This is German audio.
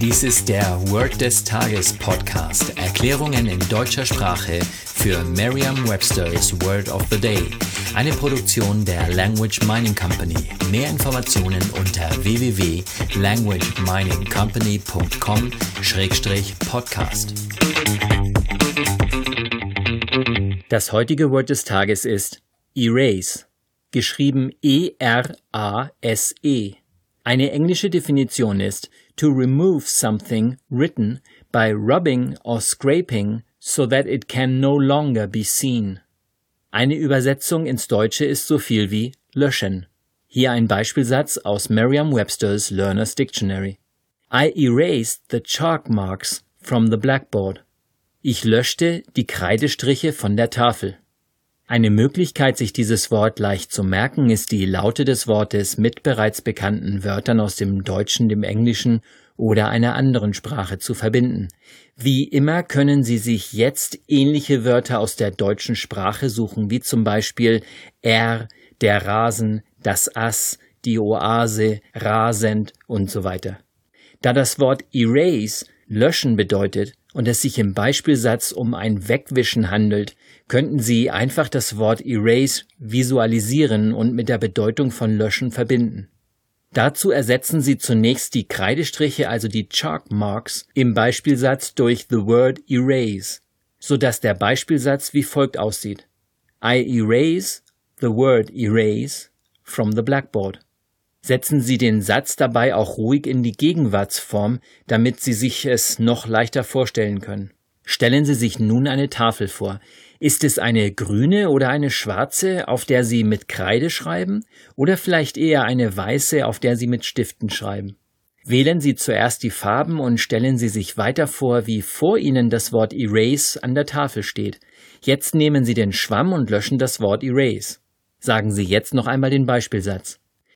Dies ist der Word des Tages Podcast. Erklärungen in deutscher Sprache für Merriam-Webster's Word of the Day. Eine Produktion der Language Mining Company. Mehr Informationen unter www.languageminingcompany.com-podcast. Das heutige Wort des Tages ist Erase, geschrieben E-R-A-S-E. -E. Eine englische Definition ist to remove something written by rubbing or scraping so that it can no longer be seen. Eine Übersetzung ins Deutsche ist so viel wie löschen. Hier ein Beispielsatz aus Merriam-Webster's Learner's Dictionary. I erased the chalk marks from the blackboard. Ich löschte die Kreidestriche von der Tafel. Eine Möglichkeit, sich dieses Wort leicht zu merken, ist die Laute des Wortes mit bereits bekannten Wörtern aus dem Deutschen, dem Englischen oder einer anderen Sprache zu verbinden. Wie immer können Sie sich jetzt ähnliche Wörter aus der deutschen Sprache suchen, wie zum Beispiel er, der Rasen, das Ass, die Oase, rasend und so weiter. Da das Wort erase löschen bedeutet und es sich im Beispielsatz um ein Wegwischen handelt, könnten Sie einfach das Wort erase visualisieren und mit der Bedeutung von löschen verbinden. Dazu ersetzen Sie zunächst die Kreidestriche, also die Chalk Marks, im Beispielsatz durch the word erase, so dass der Beispielsatz wie folgt aussieht. I erase the word erase from the blackboard. Setzen Sie den Satz dabei auch ruhig in die Gegenwartsform, damit Sie sich es noch leichter vorstellen können. Stellen Sie sich nun eine Tafel vor. Ist es eine grüne oder eine schwarze, auf der Sie mit Kreide schreiben, oder vielleicht eher eine weiße, auf der Sie mit Stiften schreiben? Wählen Sie zuerst die Farben und stellen Sie sich weiter vor, wie vor Ihnen das Wort Erase an der Tafel steht. Jetzt nehmen Sie den Schwamm und löschen das Wort Erase. Sagen Sie jetzt noch einmal den Beispielsatz.